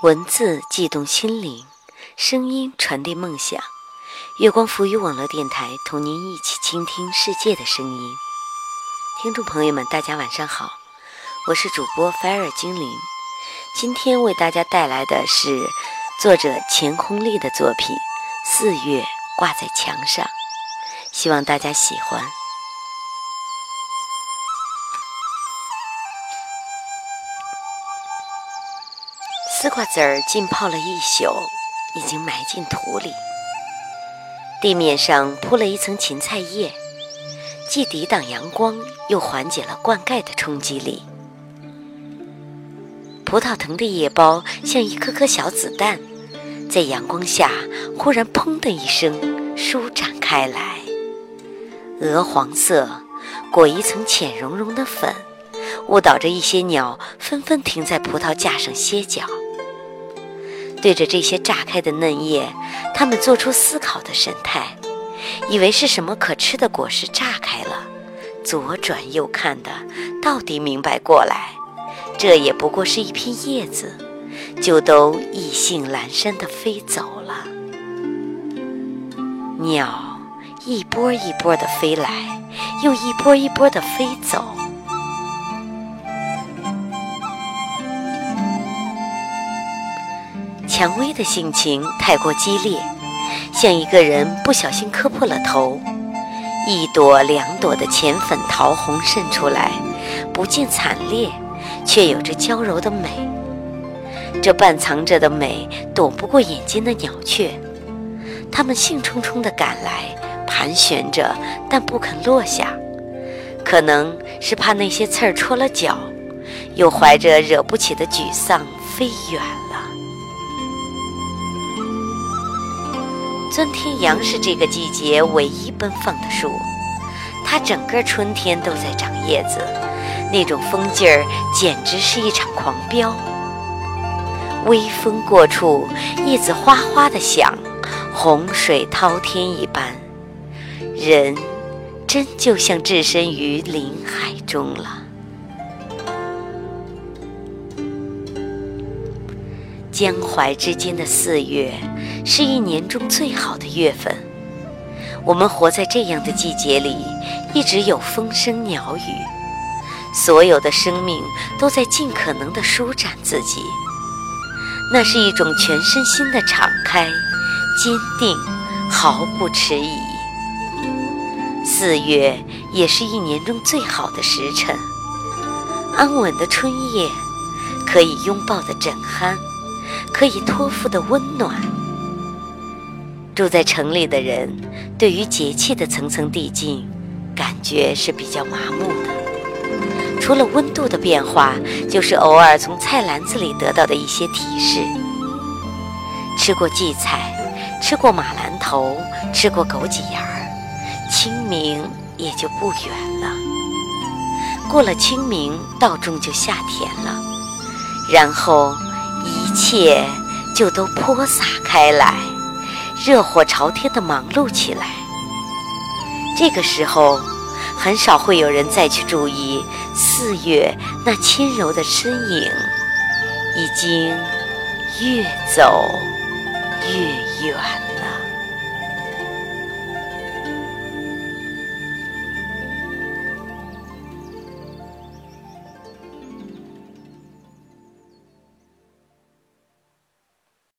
文字悸动心灵，声音传递梦想。月光浮语网络电台同您一起倾听世界的声音。听众朋友们，大家晚上好，我是主播菲尔精灵。今天为大家带来的是作者钱空丽的作品《四月挂在墙上》，希望大家喜欢。丝瓜籽儿浸泡了一宿，已经埋进土里。地面上铺了一层芹菜叶，既抵挡阳光，又缓解了灌溉的冲击力。葡萄藤的叶苞像一颗颗小子弹，在阳光下忽然“砰”的一声舒展开来。鹅黄色，裹一层浅绒绒的粉，误导着一些鸟纷纷停在葡萄架上歇脚。对着这些炸开的嫩叶，他们做出思考的神态，以为是什么可吃的果实炸开了。左转右看的，到底明白过来，这也不过是一片叶子，就都意兴阑珊地飞走了。鸟一波一波地飞来，又一波一波地飞走。蔷薇的性情太过激烈，像一个人不小心磕破了头，一朵两朵的浅粉桃红渗出来，不见惨烈，却有着娇柔的美。这半藏着的美躲不过眼尖的鸟雀，它们兴冲冲地赶来，盘旋着，但不肯落下，可能是怕那些刺儿戳了脚，又怀着惹不起的沮丧飞远了。钻天杨是这个季节唯一奔放的树，它整个春天都在长叶子，那种风劲儿简直是一场狂飙。微风过处，叶子哗哗的响，洪水滔天一般，人真就像置身于林海中了。江淮之间的四月，是一年中最好的月份。我们活在这样的季节里，一直有风声鸟语，所有的生命都在尽可能地舒展自己。那是一种全身心的敞开、坚定，毫不迟疑。四月也是一年中最好的时辰，安稳的春夜，可以拥抱的枕酣。可以托付的温暖。住在城里的人，对于节气的层层递进，感觉是比较麻木的。除了温度的变化，就是偶尔从菜篮子里得到的一些提示。吃过荠菜，吃过马兰头，吃过枸杞芽儿，清明也就不远了。过了清明，稻种就下田了，然后。一切就都泼洒开来，热火朝天的忙碌起来。这个时候，很少会有人再去注意四月那轻柔的身影，已经越走越远。